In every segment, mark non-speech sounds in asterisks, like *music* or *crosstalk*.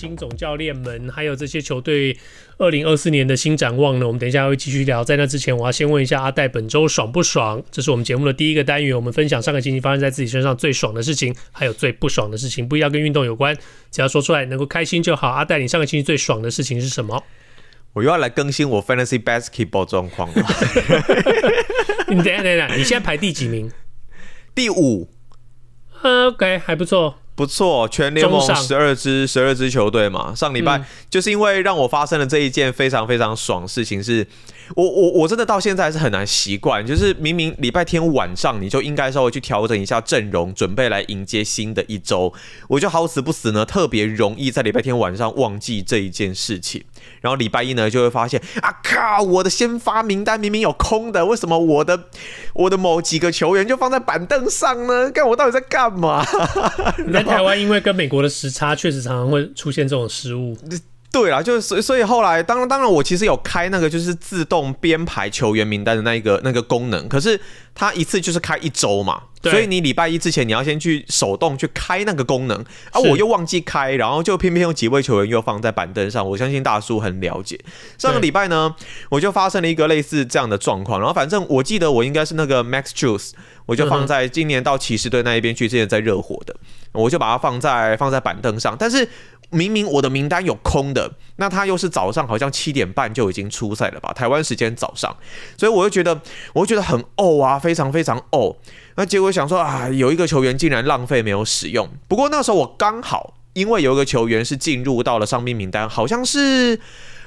新总教练们，还有这些球队，二零二四年的新展望呢？我们等一下会继续聊。在那之前，我要先问一下阿戴，本周爽不爽？这是我们节目的第一个单元，我们分享上个星期发生在自己身上最爽的事情，还有最不爽的事情，不一定要跟运动有关，只要说出来能够开心就好。阿戴，你上个星期最爽的事情是什么？我又要来更新我 Fantasy Basketball 状况了。你等下等下，你现在排第几名？第五。OK，还不错。不错，全联盟十二支十二支球队嘛，上礼拜就是因为让我发生了这一件非常非常爽的事情是，是我我我真的到现在还是很难习惯，就是明明礼拜天晚上你就应该稍微去调整一下阵容，准备来迎接新的一周，我就好死不死呢，特别容易在礼拜天晚上忘记这一件事情，然后礼拜一呢就会发现啊靠，我的先发名单明明有空的，为什么我的我的某几个球员就放在板凳上呢？看我到底在干嘛？*laughs* 在台湾因为跟美国的时差，确实常常会出现这种失误。对啦，就是所以所以后来，当然当然，我其实有开那个就是自动编排球员名单的那一个那个功能，可是它一次就是开一周嘛，所以你礼拜一之前你要先去手动去开那个功能啊，我又忘记开，然后就偏偏有几位球员又放在板凳上，我相信大叔很了解。上个礼拜呢，我就发生了一个类似这样的状况，然后反正我记得我应该是那个 Max Juice，我就放在今年到骑士队那一边去，之前在热火的。我就把它放在放在板凳上，但是明明我的名单有空的，那他又是早上好像七点半就已经出赛了吧？台湾时间早上，所以我就觉得，我就觉得很呕啊，非常非常呕。那结果想说啊，有一个球员竟然浪费没有使用。不过那时候我刚好因为有一个球员是进入到了伤兵名单，好像是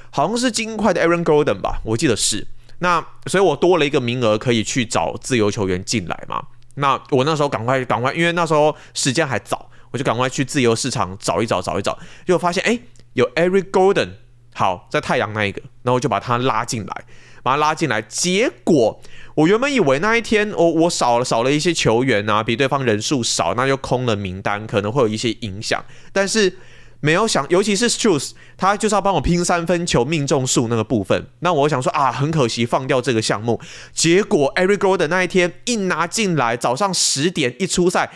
好像是金块的 Aaron Golden 吧，我记得是。那所以我多了一个名额可以去找自由球员进来嘛。那我那时候赶快赶快，因为那时候时间还早，我就赶快去自由市场找一找找一找，结果发现哎，有 Eric Gordon，好，在太阳那一个，然后我就把他拉进来，把他拉进来，结果我原本以为那一天我我少了少了一些球员啊，比对方人数少，那就空了名单，可能会有一些影响，但是。没有想，尤其是 Strus，他就是要帮我拼三分球命中数那个部分。那我想说啊，很可惜放掉这个项目。结果 Eric Gordon 那一天一拿进来，早上十点一出赛，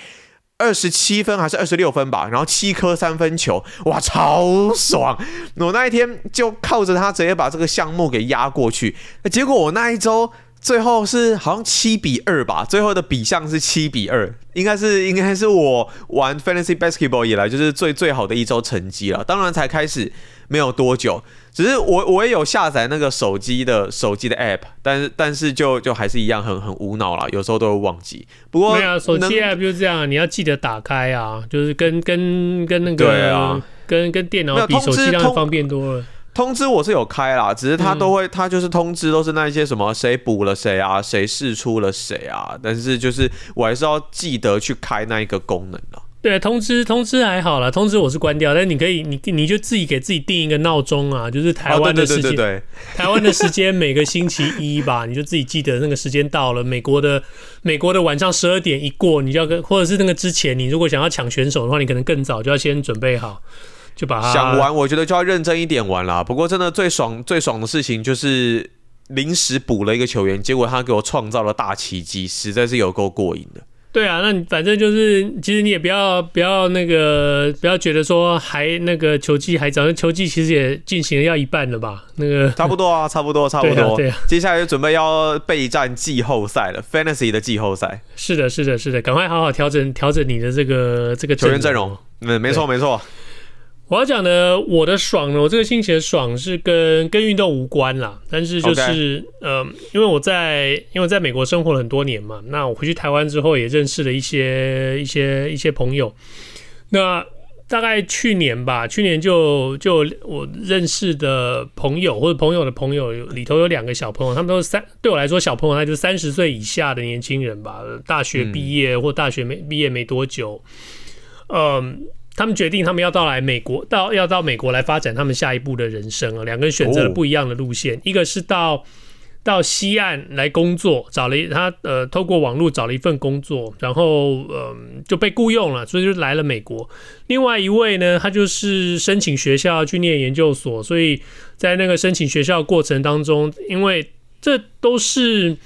二十七分还是二十六分吧，然后七颗三分球，哇，超爽！我那一天就靠着他直接把这个项目给压过去。结果我那一周。最后是好像七比二吧，最后的比项是七比二，应该是应该是我玩 Fantasy Basketball 以来就是最最好的一周成绩了。当然才开始没有多久，只是我我也有下载那个手机的手机的 App，但是但是就就还是一样很很无脑啦，有时候都会忘记。不过没有手机 App 就是这样，你要记得打开啊，就是跟跟跟那个对啊，跟跟电脑比手机这样方便多了。通知我是有开啦，只是他都会，他就是通知都是那些什么谁补了谁啊，谁试出了谁啊，但是就是我还是要记得去开那一个功能啊。对，通知通知还好啦，通知我是关掉，但你可以，你你就自己给自己定一个闹钟啊，就是台湾的时间，台湾的时间每个星期一吧，*laughs* 你就自己记得那个时间到了，美国的美国的晚上十二点一过，你就要跟，或者是那个之前，你如果想要抢选手的话，你可能更早就要先准备好。就把它想玩，我觉得就要认真一点玩啦。不过真的最爽最爽的事情就是临时补了一个球员，结果他给我创造了大奇迹，实在是有够过瘾的。对啊，那你反正就是，其实你也不要不要那个不要觉得说还那个球季还早，球季其实也进行了要一半了吧？那个 *laughs* 差不多啊，差不多差不多。对啊，对啊，接下来就准备要备战季后赛了，Fantasy 的季后赛。是的，是的，是的，赶快好好调整调整你的这个这个球员阵容。嗯，没错没错。我要讲的我的爽呢，我这个星期的爽是跟跟运动无关啦，但是就是.呃，因为我在因为我在美国生活了很多年嘛，那我回去台湾之后也认识了一些一些一些朋友，那大概去年吧，去年就就我认识的朋友或者朋友的朋友里头有两个小朋友，他们都是三对我来说小朋友，那就是三十岁以下的年轻人吧，大学毕业或大学没毕业没多久，嗯。他们决定，他们要到来美国，到要到美国来发展他们下一步的人生啊。两个人选择了不一样的路线，一个是到到西岸来工作，找了他呃，透过网络找了一份工作，然后呃就被雇佣了，所以就来了美国。另外一位呢，他就是申请学校去念研究所，所以在那个申请学校过程当中，因为这都是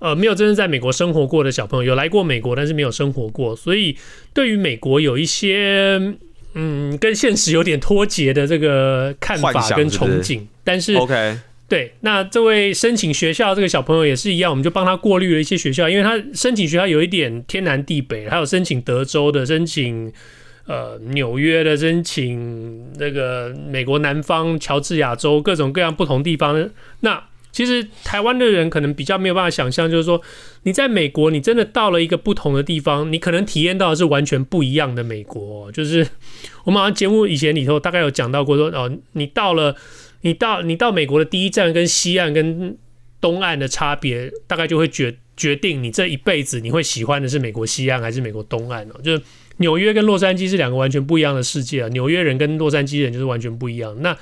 呃没有真正在美国生活过的小朋友，有来过美国，但是没有生活过，所以对于美国有一些嗯跟现实有点脱节的这个看法跟憧憬，是是但是 OK。对，那这位申请学校这个小朋友也是一样，我们就帮他过滤了一些学校，因为他申请学校有一点天南地北，还有申请德州的，申请呃纽约的，申请那个美国南方乔治亚州各种各样不同地方。那其实台湾的人可能比较没有办法想象，就是说你在美国，你真的到了一个不同的地方，你可能体验到的是完全不一样的美国。就是我们好像节目以前里头大概有讲到过说，哦，你到了。你到你到美国的第一站跟西岸跟东岸的差别，大概就会决决定你这一辈子你会喜欢的是美国西岸还是美国东岸哦。就是纽约跟洛杉矶是两个完全不一样的世界啊，纽约人跟洛杉矶人就是完全不一样。那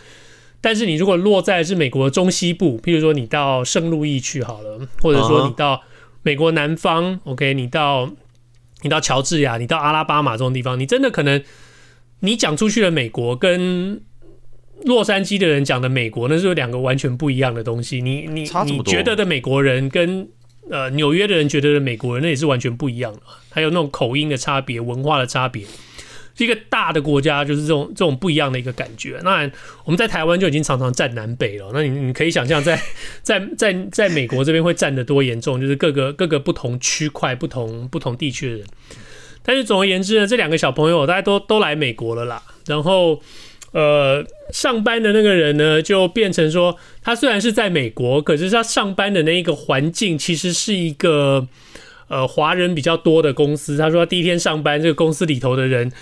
但是你如果落在是美国中西部，譬如说你到圣路易去好了，或者说你到美国南方，OK，你到你到乔治亚，你到阿拉巴马这种地方，你真的可能你讲出去的美国跟洛杉矶的人讲的美国，那是两个完全不一样的东西。你你你觉得的美国人跟呃纽约的人觉得的美国人，那也是完全不一样的。还有那种口音的差别、文化的差别，是一个大的国家，就是这种这种不一样的一个感觉。那我们在台湾就已经常常战南北了。那你你可以想象，在在在在美国这边会占得多严重，就是各个各个不同区块、不同不同地区的人。但是总而言之呢，这两个小朋友大家都都来美国了啦，然后。呃，上班的那个人呢，就变成说，他虽然是在美国，可是他上班的那一个环境其实是一个呃华人比较多的公司。他说第一天上班，这个公司里头的人，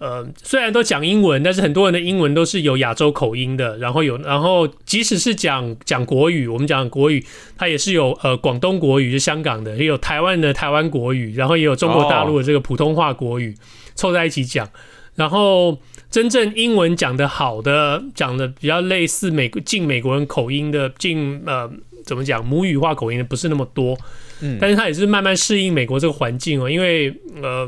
呃，虽然都讲英文，但是很多人的英文都是有亚洲口音的。然后有，然后即使是讲讲国语，我们讲国语，它也是有呃广东国语，就香港的，也有台湾的台湾国语，然后也有中国大陆的这个普通话国语凑在一起讲，然后。真正英文讲得好的，讲的比较类似美近美国人口音的，近呃怎么讲母语化口音的不是那么多，嗯，但是他也是慢慢适应美国这个环境哦，因为呃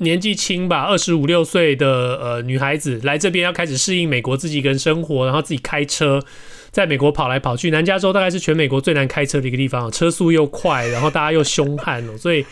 年纪轻吧，二十五六岁的呃女孩子来这边要开始适应美国自己一个人生活，然后自己开车在美国跑来跑去，南加州大概是全美国最难开车的一个地方，车速又快，然后大家又凶悍哦，所以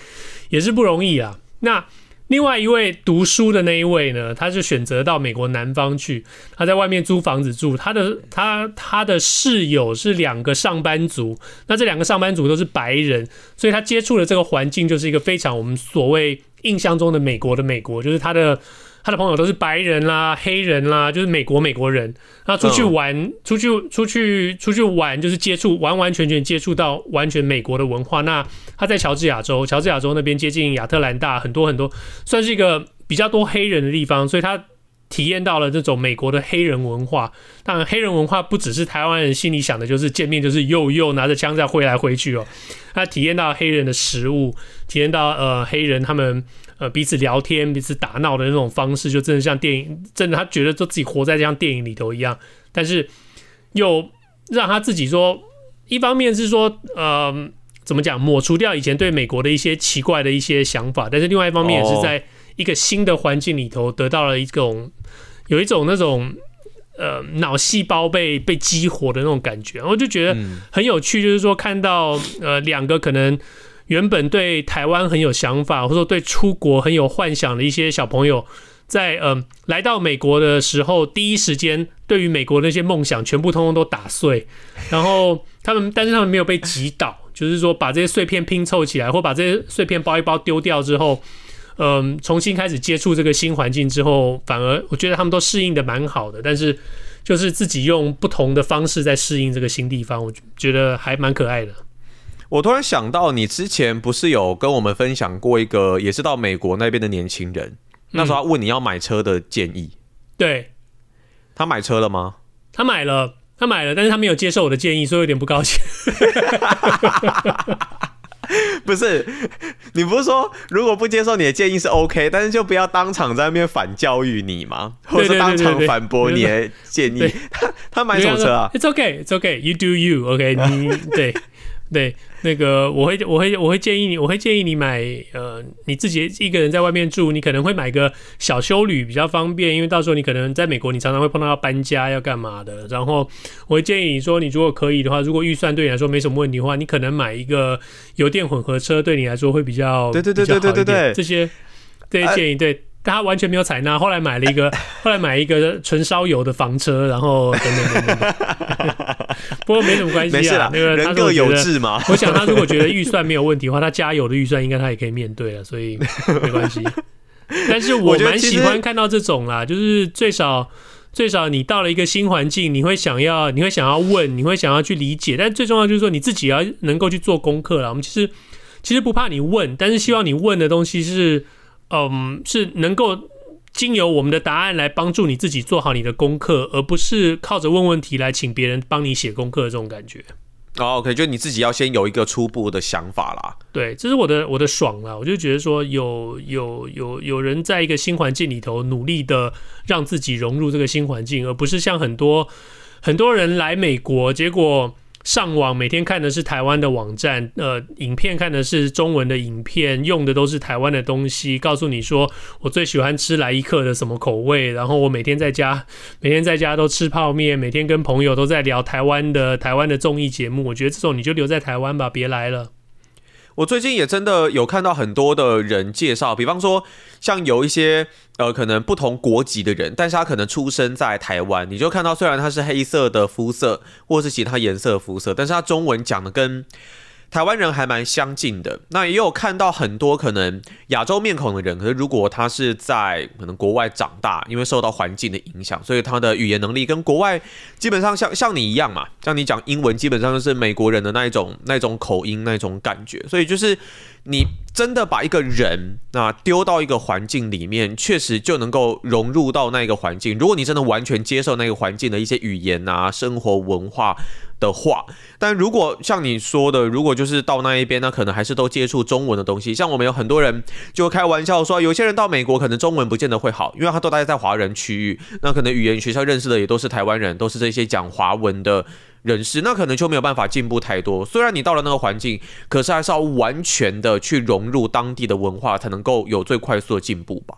也是不容易啊。那另外一位读书的那一位呢，他就选择到美国南方去，他在外面租房子住。他的他他的室友是两个上班族，那这两个上班族都是白人，所以他接触的这个环境就是一个非常我们所谓印象中的美国的美国，就是他的。他的朋友都是白人啦、黑人啦，就是美国美国人。那出去玩、嗯、出去出去出去玩，就是接触完完全全接触到完全美国的文化。那他在乔治亚州，乔治亚州那边接近亚特兰大，很多很多，算是一个比较多黑人的地方，所以他。体验到了这种美国的黑人文化，当然黑人文化不只是台湾人心里想的，就是见面就是又又拿着枪在挥来挥去哦。他体验到黑人的食物，体验到呃黑人他们呃彼此聊天、彼此打闹的那种方式，就真的像电影，真的他觉得就自己活在这样电影里头一样。但是又让他自己说，一方面是说呃怎么讲，抹除掉以前对美国的一些奇怪的一些想法，但是另外一方面也是在一个新的环境里头得到了一种。有一种那种呃脑细胞被被激活的那种感觉，我就觉得很有趣，就是说看到呃两个可能原本对台湾很有想法，或者说对出国很有幻想的一些小朋友，在呃来到美国的时候，第一时间对于美国的那些梦想全部通通都打碎，然后他们但是他们没有被击倒，就是说把这些碎片拼凑起来，或把这些碎片包一包丢掉之后。嗯，重新开始接触这个新环境之后，反而我觉得他们都适应的蛮好的，但是就是自己用不同的方式在适应这个新地方，我觉得还蛮可爱的。我突然想到，你之前不是有跟我们分享过一个，也是到美国那边的年轻人，那时候他问你要买车的建议，对，他买车了吗？他买了，他买了，但是他没有接受我的建议，所以有点不高兴。*laughs* *laughs* 不是，你不是说如果不接受你的建议是 OK，但是就不要当场在那边反教育你吗？或者是当场反驳你的建议？他他买什么车啊？It's okay, it's okay. You do you. OK，你对。*laughs* *laughs* 对，那个我会我会我会建议你，我会建议你买呃，你自己一个人在外面住，你可能会买个小修旅比较方便，因为到时候你可能在美国，你常常会碰到要搬家要干嘛的。然后我会建议你说，你如果可以的话，如果预算对你来说没什么问题的话，你可能买一个油电混合车，对你来说会比较对对对对对对对这些这些建议对。他完全没有采纳，后来买了一个，*laughs* 后来买一个纯烧油的房车，然后等等等等。*laughs* 不过没什么关系啊，那个人各有志嘛。*laughs* 我想他如果觉得预算没有问题的话，他加油的预算应该他也可以面对了，所以没关系。但是我蛮喜欢看到这种啦，就是最少最少你到了一个新环境，你会想要你会想要问，你会想要去理解，但最重要就是说你自己要能够去做功课啦。我们其实其实不怕你问，但是希望你问的东西是。嗯，是能够经由我们的答案来帮助你自己做好你的功课，而不是靠着问问题来请别人帮你写功课的这种感觉。哦，OK，就你自己要先有一个初步的想法啦。对，这是我的我的爽啦。我就觉得说，有有有有人在一个新环境里头努力的让自己融入这个新环境，而不是像很多很多人来美国，结果。上网每天看的是台湾的网站，呃，影片看的是中文的影片，用的都是台湾的东西，告诉你说我最喜欢吃来一客的什么口味，然后我每天在家每天在家都吃泡面，每天跟朋友都在聊台湾的台湾的综艺节目，我觉得这种你就留在台湾吧，别来了。我最近也真的有看到很多的人介绍，比方说像有一些呃可能不同国籍的人，但是他可能出生在台湾，你就看到虽然他是黑色的肤色或是其他颜色的肤色，但是他中文讲的跟台湾人还蛮相近的，那也有看到很多可能亚洲面孔的人，可是如果他是在可能国外长大，因为受到环境的影响，所以他的语言能力跟国外基本上像像你一样嘛，像你讲英文基本上就是美国人的那一种那种口音那种感觉，所以就是。你真的把一个人那丢到一个环境里面，确实就能够融入到那个环境。如果你真的完全接受那个环境的一些语言啊、生活文化的话，但如果像你说的，如果就是到那一边，那可能还是都接触中文的东西。像我们有很多人就开玩笑说，有些人到美国可能中文不见得会好，因为他都待在华人区域，那可能语言学校认识的也都是台湾人，都是这些讲华文的。人士，那可能就没有办法进步太多。虽然你到了那个环境，可是还是要完全的去融入当地的文化，才能够有最快速的进步吧。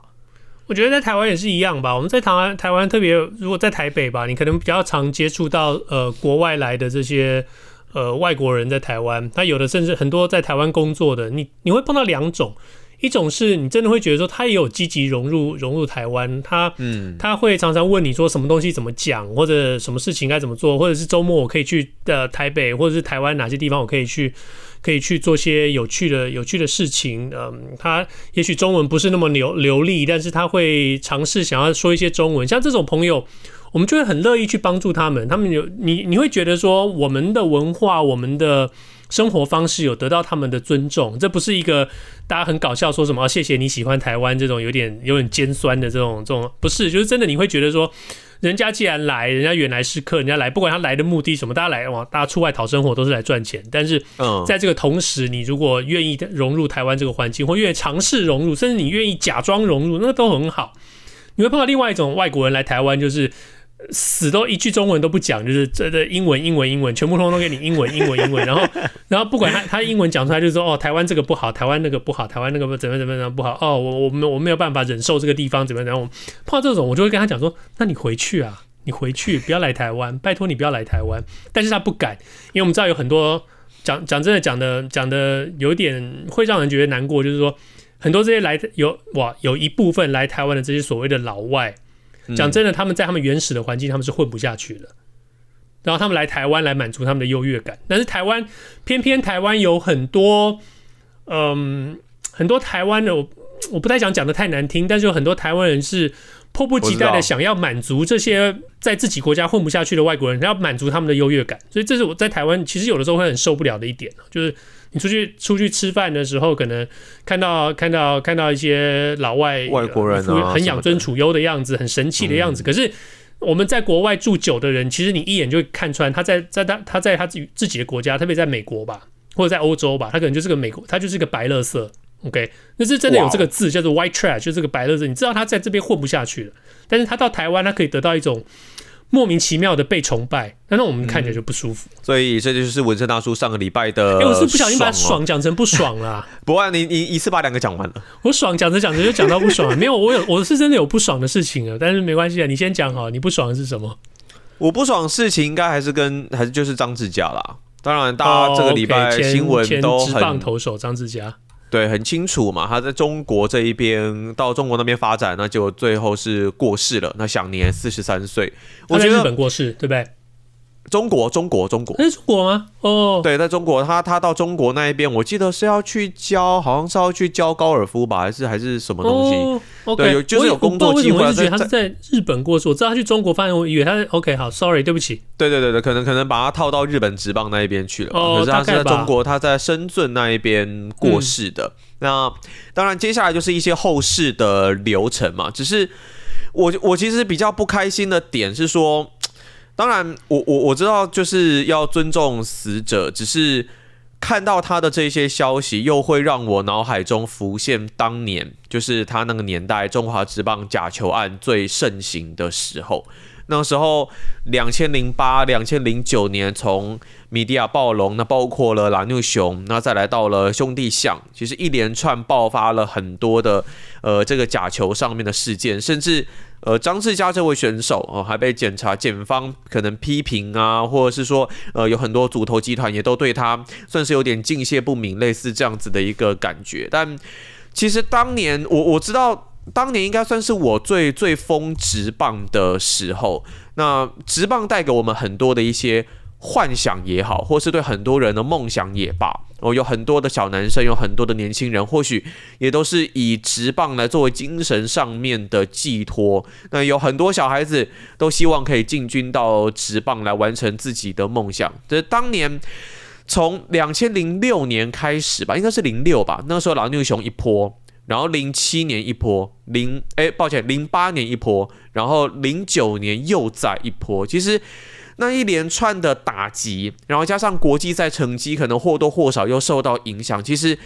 我觉得在台湾也是一样吧。我们在台湾，台湾特别如果在台北吧，你可能比较常接触到呃国外来的这些呃外国人，在台湾，他有的甚至很多在台湾工作的，你你会碰到两种。一种是你真的会觉得说他也有积极融入融入台湾，他嗯他会常常问你说什么东西怎么讲，或者什么事情该怎么做，或者是周末我可以去的台北或者是台湾哪些地方我可以去可以去做些有趣的有趣的事情。嗯，他也许中文不是那么流流利，但是他会尝试想要说一些中文。像这种朋友，我们就会很乐意去帮助他们。他们有你你会觉得说我们的文化我们的。生活方式有得到他们的尊重，这不是一个大家很搞笑说什么、啊、谢谢你喜欢台湾这种有点有点尖酸的这种这种，不是，就是真的你会觉得说，人家既然来，人家原来是客，人家来，不管他来的目的什么，大家来往，大家出外讨生活都是来赚钱，但是在这个同时，你如果愿意融入台湾这个环境，或愿意尝试融入，甚至你愿意假装融入，那都很好。你会碰到另外一种外国人来台湾，就是。死都一句中文都不讲，就是这这英文英文英文，全部通通给你英文英文英文，*laughs* 然后然后不管他他英文讲出来就是说哦，台湾这个不好，台湾那个不好，台湾那个怎么怎么怎么不好哦，我我没我没有办法忍受这个地方怎么样，然后碰到这种我就会跟他讲说，那你回去啊，你回去不要来台湾，拜托你不要来台湾，但是他不敢，因为我们知道有很多讲讲真的讲的讲的有点会让人觉得难过，就是说很多这些来有哇有一部分来台湾的这些所谓的老外。讲真的，他们在他们原始的环境，他们是混不下去的。然后他们来台湾来满足他们的优越感，但是台湾偏偏台湾有很多，嗯，很多台湾的，我我不太想讲的太难听，但是有很多台湾人是迫不及待的想要满足这些在自己国家混不下去的外国人，要满足他们的优越感。所以这是我在台湾其实有的时候会很受不了的一点，就是。你出去出去吃饭的时候，可能看到看到看到一些老外外国人很养尊处优的样子，很神气的样子。可是我们在国外住久的人，其实你一眼就会看穿，他在在他他在他自己自己的国家，特别在美国吧，或者在欧洲吧，他可能就是个美国，他就是个白乐色。OK，那是真的有这个字叫做 white trash，就这个白乐色。你知道他在这边混不下去了，但是他到台湾，他可以得到一种莫名其妙的被崇拜，那那我们看起来就不舒服。嗯、所以这就是文森大叔上个礼拜的、欸。我是不小心把爽讲成不爽啦。*laughs* 不过你你一次把两个讲完了。我爽讲着讲着就讲到不爽了。没有，我有我是真的有不爽的事情啊，但是没关系啊，你先讲好，你不爽的是什么？我不爽的事情应该还是跟还是就是张志佳啦。当然，大家这个礼拜新闻都很。职棒投手张志佳。对，很清楚嘛，他在中国这一边到中国那边发展，那就最后是过世了，那享年四十三岁。我觉得日本过世，对不对？中国，中国，中国，那是中国吗？哦，对，在中国，他他到中国那一边，我记得是要去教，好像是要去教高尔夫吧，还是还是什么东西？哦 okay、对，有就是有工作机会。我一直觉得他是在日本过世，我知道他去中国发展，我以为他是 OK，好，Sorry，对不起。对对对对，可能可能把他套到日本职棒那一边去了。哦，可是他是在中国，他在深圳那一边过世的。嗯、那当然，接下来就是一些后事的流程嘛。只是我我其实比较不开心的点是说。当然我，我我知道就是要尊重死者，只是看到他的这些消息，又会让我脑海中浮现当年，就是他那个年代中华职棒假球案最盛行的时候。那时候，两千零八、两千零九年，从米迪亚暴龙，那包括了蓝牛熊，那再来到了兄弟象，其实一连串爆发了很多的呃这个假球上面的事件，甚至。呃，张志佳这位选手哦，还被检查检方可能批评啊，或者是说，呃，有很多组头集团也都对他算是有点敬谢不明，类似这样子的一个感觉。但其实当年我我知道，当年应该算是我最最疯直棒的时候。那直棒带给我们很多的一些幻想也好，或是对很多人的梦想也罢。哦，有很多的小男生，有很多的年轻人，或许也都是以直棒来作为精神上面的寄托。那有很多小孩子都希望可以进军到直棒来完成自己的梦想。这、就是、当年从两千零六年开始吧，应该是零六吧，那个时候老牛熊一波，然后零七年一波，零哎，抱歉，零八年一波，然后零九年又再一波。其实。那一连串的打击，然后加上国际赛成绩可能或多或少又受到影响。其实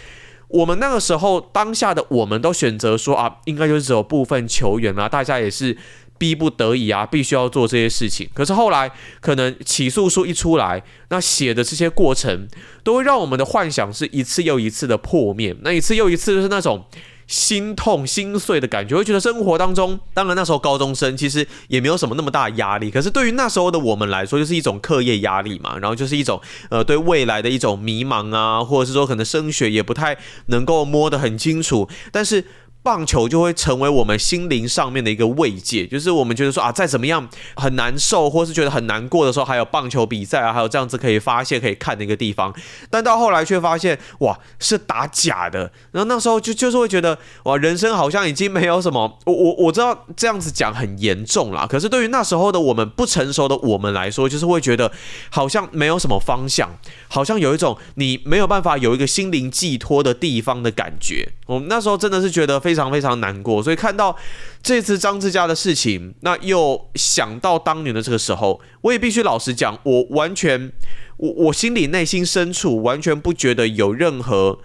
我们那个时候当下的我们都选择说啊，应该就是只有部分球员啊，大家也是逼不得已啊，必须要做这些事情。可是后来可能起诉书一出来，那写的这些过程都会让我们的幻想是一次又一次的破灭。那一次又一次就是那种。心痛心碎的感觉，会觉得生活当中，当然那时候高中生其实也没有什么那么大压力，可是对于那时候的我们来说，就是一种课业压力嘛，然后就是一种呃对未来的一种迷茫啊，或者是说可能升学也不太能够摸得很清楚，但是。棒球就会成为我们心灵上面的一个慰藉，就是我们觉得说啊，再怎么样很难受，或是觉得很难过的时候，还有棒球比赛啊，还有这样子可以发泄、可以看的一个地方。但到后来却发现，哇，是打假的。然后那时候就就是会觉得，哇，人生好像已经没有什么。我我我知道这样子讲很严重啦，可是对于那时候的我们不成熟的我们来说，就是会觉得好像没有什么方向，好像有一种你没有办法有一个心灵寄托的地方的感觉。我们那时候真的是觉得非非常非常难过，所以看到这次张志佳的事情，那又想到当年的这个时候，我也必须老实讲，我完全，我我心里内心深处完全不觉得有任何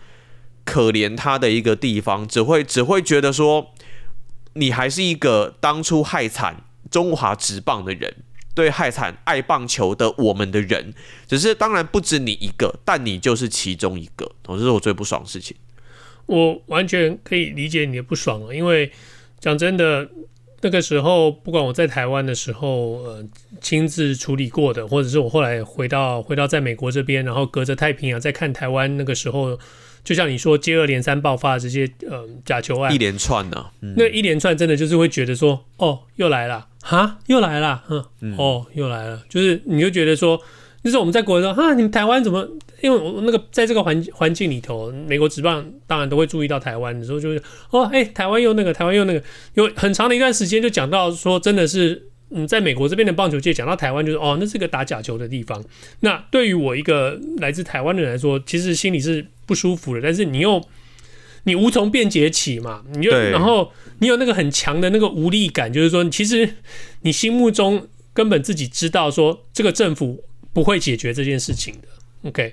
可怜他的一个地方，只会只会觉得说，你还是一个当初害惨中华职棒的人，对害惨爱棒球的我们的人，只是当然不止你一个，但你就是其中一个，这是我最不爽的事情。我完全可以理解你的不爽了，因为讲真的，那个时候不管我在台湾的时候，呃，亲自处理过的，或者是我后来回到回到在美国这边，然后隔着太平洋在看台湾那个时候，就像你说接二连三爆发这些呃假球案，一连串呢、啊，嗯、那一连串真的就是会觉得说，哦，又来了，哈，又来了，嗯，嗯。哦，又来了，就是你就觉得说。就是我们在国内说，哈，你们台湾怎么？因为我那个在这个环环境里头，美国职棒当然都会注意到台湾的时候，就是哦，哎、台湾又那个，台湾又那个，有很长的一段时间就讲到说，真的是，嗯，在美国这边的棒球界讲到台湾，就是哦，那是个打假球的地方。那对于我一个来自台湾的人来说，其实心里是不舒服的。但是你又你无从辩解起嘛，你就然后你有那个很强的那个无力感，就是说，其实你心目中根本自己知道说这个政府。不会解决这件事情的。OK，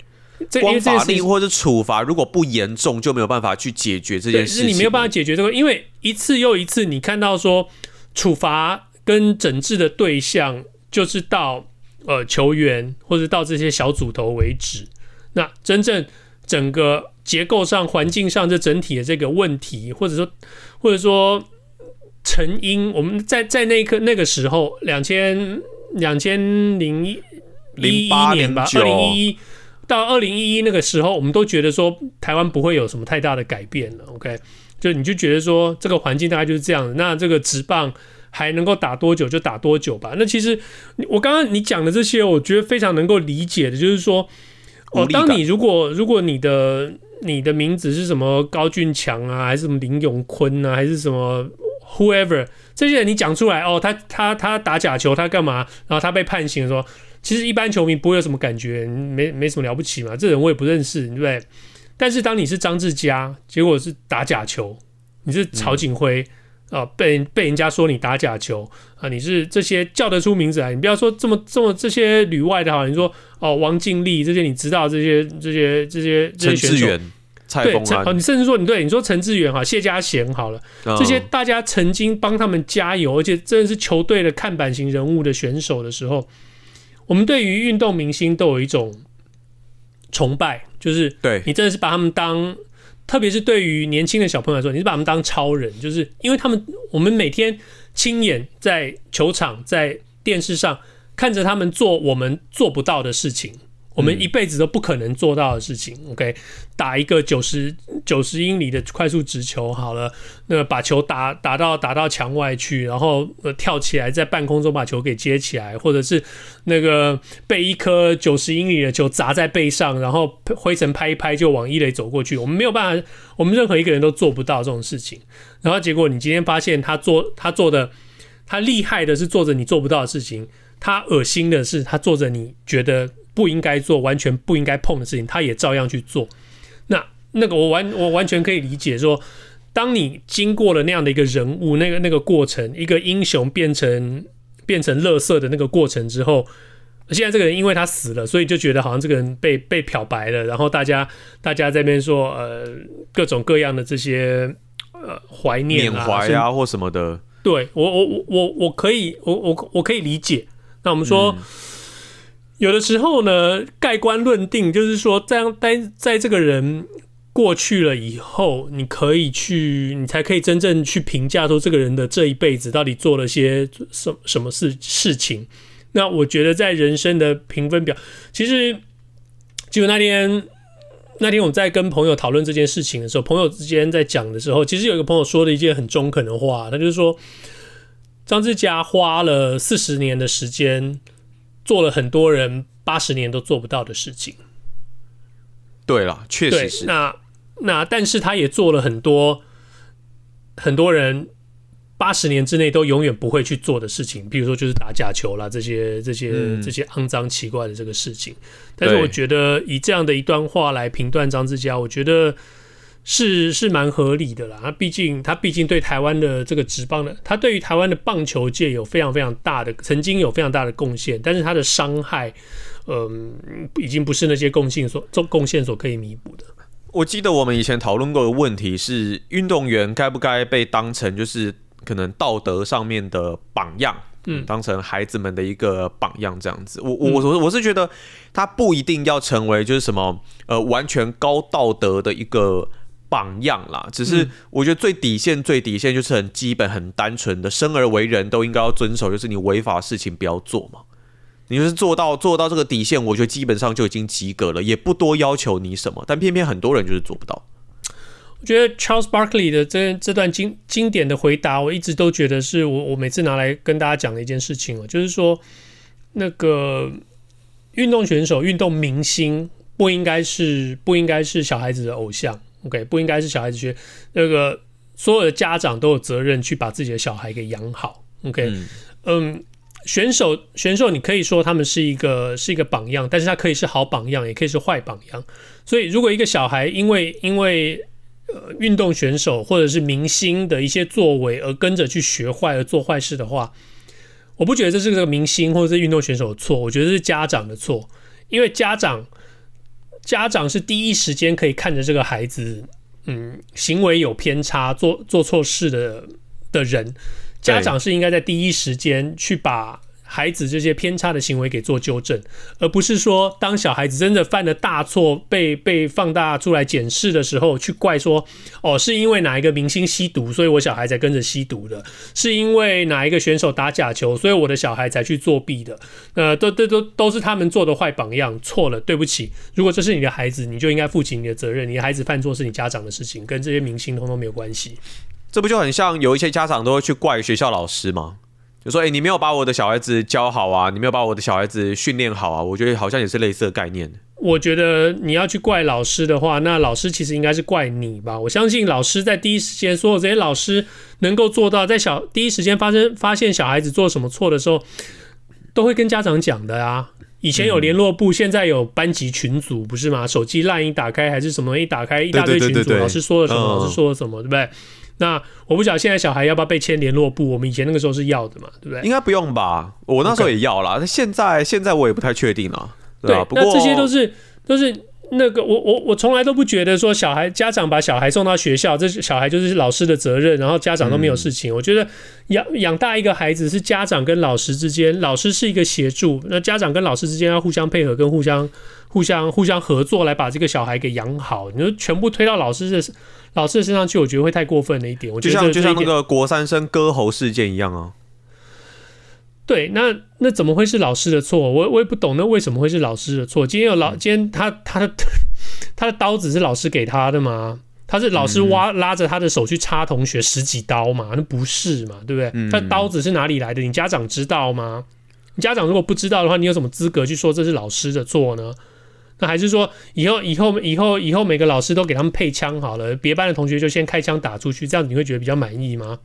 这光法令或者处罚如果不严重，就没有办法去解决这件事情。是你没有办法解决这个，因为一次又一次，你看到说处罚跟整治的对象就是到呃球员或者到这些小组头为止。那真正整个结构上、环境上这整体的这个问题，或者说或者说成因，我们在在那一刻那个时候，两千两千零一一年吧，二零一一。到二零一一那个时候，我们都觉得说台湾不会有什么太大的改变了。OK，就你就觉得说这个环境大概就是这样。那这个直棒还能够打多久就打多久吧。那其实我刚刚你讲的这些，我觉得非常能够理解的，就是说哦，当你如果如果你的你的名字是什么高俊强啊，还是什么林永坤啊，还是什么 whoever 这些人，你讲出来哦，他他他打假球，他干嘛？然后他被判刑的时候。其实一般球迷不会有什么感觉，没没什么了不起嘛。这人我也不认识，对不对？但是当你是张志佳，结果是打假球，你是曹景辉啊，被被人家说你打假球啊，你是这些叫得出名字来，你不要说这么这么这些旅外的哈，你说哦王敬立这些你知道这些这些这些这些选手，对，你甚至说你对你说陈志远哈谢家贤好了，这些大家曾经帮他们加油，而且真的是球队的看板型人物的选手的时候。我们对于运动明星都有一种崇拜，就是对你真的是把他们当，特别是对于年轻的小朋友来说，你是把他们当超人，就是因为他们，我们每天亲眼在球场、在电视上看着他们做我们做不到的事情。我们一辈子都不可能做到的事情，OK？打一个九十九十英里的快速直球，好了，那把球打打到打到墙外去，然后呃跳起来在半空中把球给接起来，或者是那个被一颗九十英里的球砸在背上，然后灰尘拍一拍就往一垒走过去。我们没有办法，我们任何一个人都做不到这种事情。然后结果你今天发现他做他做的，他厉害的是做着你做不到的事情，他恶心的是他做着你觉得。不应该做，完全不应该碰的事情，他也照样去做。那那个我完我完全可以理解说，当你经过了那样的一个人物，那个那个过程，一个英雄变成变成乐色的那个过程之后，现在这个人因为他死了，所以就觉得好像这个人被被漂白了，然后大家大家在那边说呃各种各样的这些呃怀念啊、缅怀啊或什么的。对我我我我我可以我我我可以理解。那我们说。嗯有的时候呢，盖棺论定就是说，这样待在这个人过去了以后，你可以去，你才可以真正去评价说这个人的这一辈子到底做了些什什么事事情。那我觉得在人生的评分表，其实就那天那天我在跟朋友讨论这件事情的时候，朋友之间在讲的时候，其实有一个朋友说了一件很中肯的话，他就是说，张志佳花了四十年的时间。做了很多人八十年都做不到的事情。对了，确实是。那那，但是他也做了很多很多人八十年之内都永远不会去做的事情，比如说就是打假球啦，这些这些、嗯、这些肮脏奇怪的这个事情。但是我觉得以这样的一段话来评断张志佳，我觉得。是是蛮合理的啦，他毕竟他毕竟对台湾的这个职棒的，他对于台湾的棒球界有非常非常大的，曾经有非常大的贡献，但是他的伤害，嗯，已经不是那些贡献所做贡献所可以弥补的。我记得我们以前讨论过的问题是，运动员该不该被当成就是可能道德上面的榜样，嗯，当成孩子们的一个榜样这样子。我我我我是觉得他不一定要成为就是什么呃完全高道德的一个。榜样啦，只是我觉得最底线、最底线就是很基本、很单纯的，生而为人都应该要遵守，就是你违法事情不要做嘛。你就是做到做到这个底线，我觉得基本上就已经及格了，也不多要求你什么。但偏偏很多人就是做不到。我觉得 Charles Barkley 的这这段经经典的回答，我一直都觉得是我我每次拿来跟大家讲的一件事情哦，就是说那个运动选手、运动明星不应该是不应该是小孩子的偶像。OK，不应该是小孩子学那个，所有的家长都有责任去把自己的小孩给养好。OK，嗯，嗯，选手选手，你可以说他们是一个是一个榜样，但是他可以是好榜样，也可以是坏榜样。所以，如果一个小孩因为因为呃运动选手或者是明星的一些作为而跟着去学坏而做坏事的话，我不觉得这是个明星或者是运动选手的错，我觉得是家长的错，因为家长。家长是第一时间可以看着这个孩子，嗯，行为有偏差、做做错事的的人，家长是应该在第一时间去把。孩子这些偏差的行为给做纠正，而不是说当小孩子真的犯了大错，被被放大出来检视的时候，去怪说哦，是因为哪一个明星吸毒，所以我小孩才跟着吸毒的；是因为哪一个选手打假球，所以我的小孩才去作弊的。呃，都都都都是他们做的坏榜样，错了，对不起。如果这是你的孩子，你就应该负起你的责任。你的孩子犯错是你家长的事情，跟这些明星通通没有关系。这不就很像有一些家长都会去怪学校老师吗？就说：“哎、欸，你没有把我的小孩子教好啊，你没有把我的小孩子训练好啊。”我觉得好像也是类似的概念。我觉得你要去怪老师的话，那老师其实应该是怪你吧。我相信老师在第一时间，所有这些老师能够做到在小第一时间发生发现小孩子做什么错的时候，都会跟家长讲的啊。以前有联络部，现在有班级群组，不是吗？手机 LINE 一打开还是什么一打开，一大堆群组，老师说了什么，老师说了什么，对不对？那我不晓得现在小孩要不要被签联络簿？我们以前那个时候是要的嘛，对不对？应该不用吧？我那时候也要啦。那、okay. 现在现在我也不太确定了。对，对，不过那这些都是都是那个我我我从来都不觉得说小孩家长把小孩送到学校，这小孩就是老师的责任，然后家长都没有事情。嗯、我觉得养养大一个孩子是家长跟老师之间，老师是一个协助，那家长跟老师之间要互相配合跟互相。互相互相合作来把这个小孩给养好，你说全部推到老师的老师的身上去，我觉得会太过分了一点。我觉得就像就像那个国三生割喉事件一样啊。对，那那怎么会是老师的错？我我也不懂，那为什么会是老师的错？今天有老，今天他他的 *laughs* 他的刀子是老师给他的吗？他是老师挖拉着他的手去插同学十几刀嘛？那不是嘛？对不对？他的刀子是哪里来的？你家长知道吗？你家长如果不知道的话，你有什么资格去说这是老师的错呢？那还是说，以后以后以后以后每个老师都给他们配枪好了，别班的同学就先开枪打出去，这样你会觉得比较满意吗？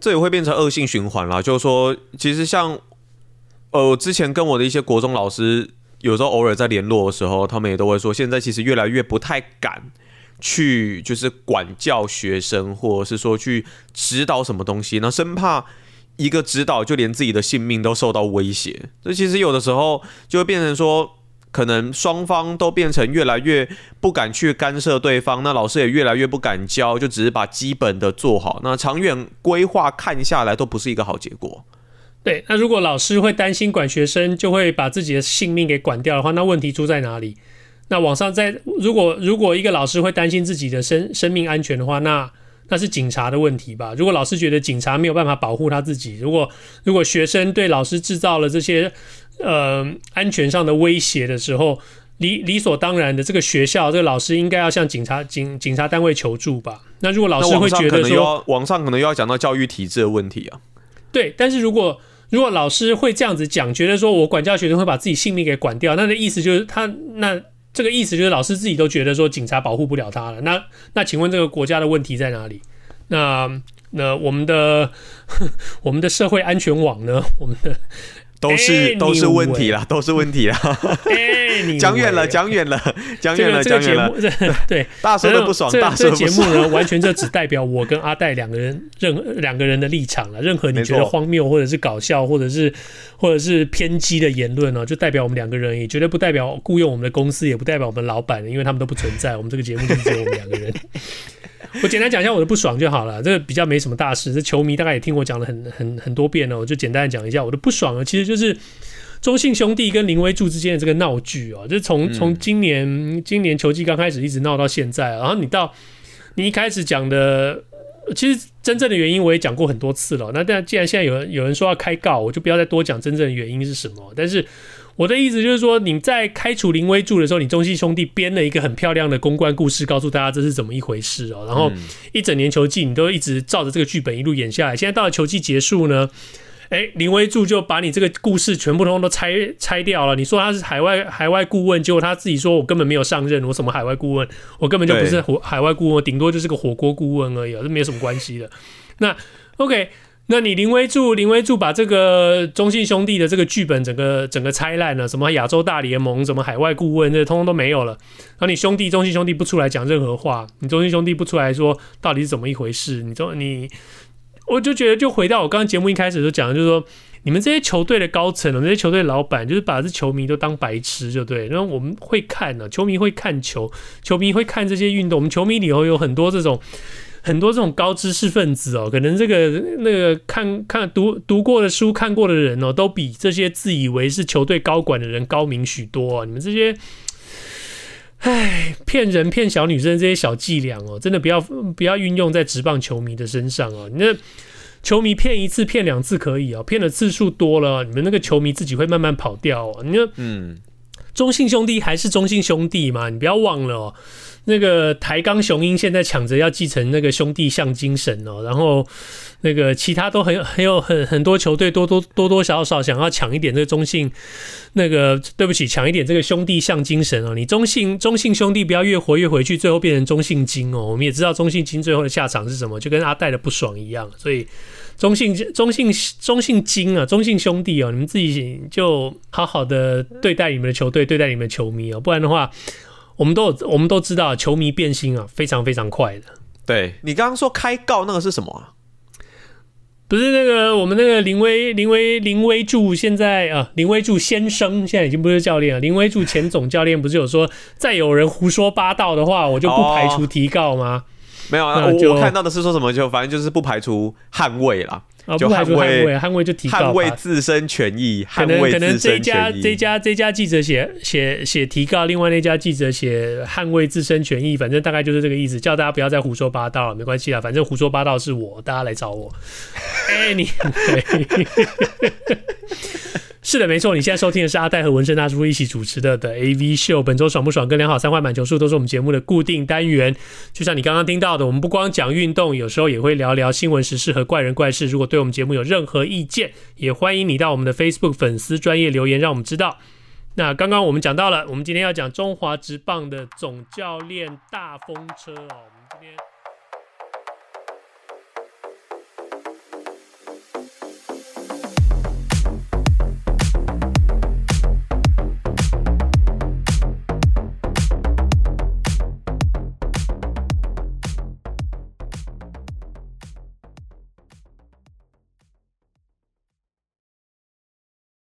这也会变成恶性循环啦。就是说，其实像呃，之前跟我的一些国中老师，有时候偶尔在联络的时候，他们也都会说，现在其实越来越不太敢去，就是管教学生，或者是说去指导什么东西，那生怕一个指导就连自己的性命都受到威胁。这其实有的时候就会变成说。可能双方都变成越来越不敢去干涉对方，那老师也越来越不敢教，就只是把基本的做好。那长远规划看下来都不是一个好结果。对，那如果老师会担心管学生就会把自己的性命给管掉的话，那问题出在哪里？那网上在如果如果一个老师会担心自己的生生命安全的话，那那是警察的问题吧？如果老师觉得警察没有办法保护他自己，如果如果学生对老师制造了这些。呃，安全上的威胁的时候，理理所当然的，这个学校这个老师应该要向警察警警察单位求助吧？那如果老师会觉得说，网上可能又要讲到教育体制的问题啊。对，但是如果如果老师会这样子讲，觉得说我管教学生会把自己性命给管掉，那的意思就是他那这个意思就是老师自己都觉得说警察保护不了他了。那那请问这个国家的问题在哪里？那那我们的 *laughs* 我们的社会安全网呢？我们的。都是都是问题啦，都是问题啦。*laughs* *laughs* 讲远了，讲远了，讲远了，讲远了。*laughs* 对，大叔的不爽，大叔这节目呢，完全就只代表我跟阿戴两个人，任何两个人的立场了。任何你觉得荒谬，或者是搞笑，或者是或者是偏激的言论呢，就代表我们两个人，也绝对不代表雇佣我们的公司，也不代表我们老板，因为他们都不存在。我们这个节目就只有我们两个人。*laughs* 我简单讲一下我的不爽就好了，这个比较没什么大事。这球迷大概也听我讲了很很很多遍了，我就简单讲一下我的不爽了。其实就是中信兄弟跟林威柱之间的这个闹剧哦，就从从今年今年球季刚开始一直闹到现在，然后你到你一开始讲的，其实真正的原因我也讲过很多次了。那但既然现在有人有人说要开告，我就不要再多讲真正的原因是什么。但是。我的意思就是说，你在开除林威柱的时候，你中信兄弟编了一个很漂亮的公关故事，告诉大家这是怎么一回事哦。然后一整年球季，你都一直照着这个剧本一路演下来。现在到了球季结束呢，诶，林威柱就把你这个故事全部通通都拆拆掉了。你说他是海外海外顾问，结果他自己说我根本没有上任，我什么海外顾问，我根本就不是火海外顾问，顶多就是个火锅顾问而已，这没有什么关系的。那 OK。那你林威助，林威助把这个中信兄弟的这个剧本整个整个拆烂了，什么亚洲大联盟，什么海外顾问，这通通都没有了。然后你兄弟中信兄弟不出来讲任何话，你中信兄弟不出来说到底是怎么一回事，你中你，我就觉得就回到我刚刚节目一开始就讲的，就是说你们这些球队的高层，我们这些球队老板，就是把这球迷都当白痴，就对。然后我们会看呢、球迷会看球，球迷会看这些运动。我们球迷里头有很多这种很多这种高知识分子哦，可能这个那个看看读读过的书、看过的人哦，都比这些自以为是球队高管的人高明许多啊。你们这些，唉，骗人骗小女生这些小伎俩哦，真的不要不要运用在职棒球迷的身上哦。你那。球迷骗一次骗两次可以哦，骗的次数多了，你们那个球迷自己会慢慢跑掉哦。你说，嗯，中信兄弟还是中信兄弟嘛？你不要忘了哦。那个台钢雄鹰现在抢着要继承那个兄弟象精神哦，然后那个其他都很有很有很很多球队多多多多少少想要抢一点这个中信，那个对不起，抢一点这个兄弟象精神哦。你中信中信兄弟不要越活越回去，最后变成中信金哦。我们也知道中信金最后的下场是什么，就跟阿戴的不爽一样。所以中信中信中信金啊，中信兄弟哦，你们自己就好好的对待你们的球队，对待你们的球迷哦，不然的话。我们都有我们都知道，球迷变心啊，非常非常快的。对，你刚刚说开告那个是什么啊？不是那个我们那个林威林威林威柱现在啊，林威柱先生现在已经不是教练了。林威柱前总教练不是有说，再有人胡说八道的话，我就不排除提告吗？哦、没有啊，我我看到的是说什么，就反正就是不排除捍卫啦。啊，不排除捍卫，捍卫就提告，捍卫自身权益，可能可能这家这家这家记者写写写提告，另外那家记者写捍卫自身权益，反正大概就是这个意思，叫大家不要再胡说八道了，没关系啦，反正胡说八道是我，大家来找我。*laughs* 哎，你。是的，没错。你现在收听的是阿戴和纹身大叔一起主持的的 AV 秀。本周爽不爽跟良好三坏满球数都是我们节目的固定单元。就像你刚刚听到的，我们不光讲运动，有时候也会聊聊新闻时事和怪人怪事。如果对我们节目有任何意见，也欢迎你到我们的 Facebook 粉丝专业留言，让我们知道。那刚刚我们讲到了，我们今天要讲中华职棒的总教练大风车哦。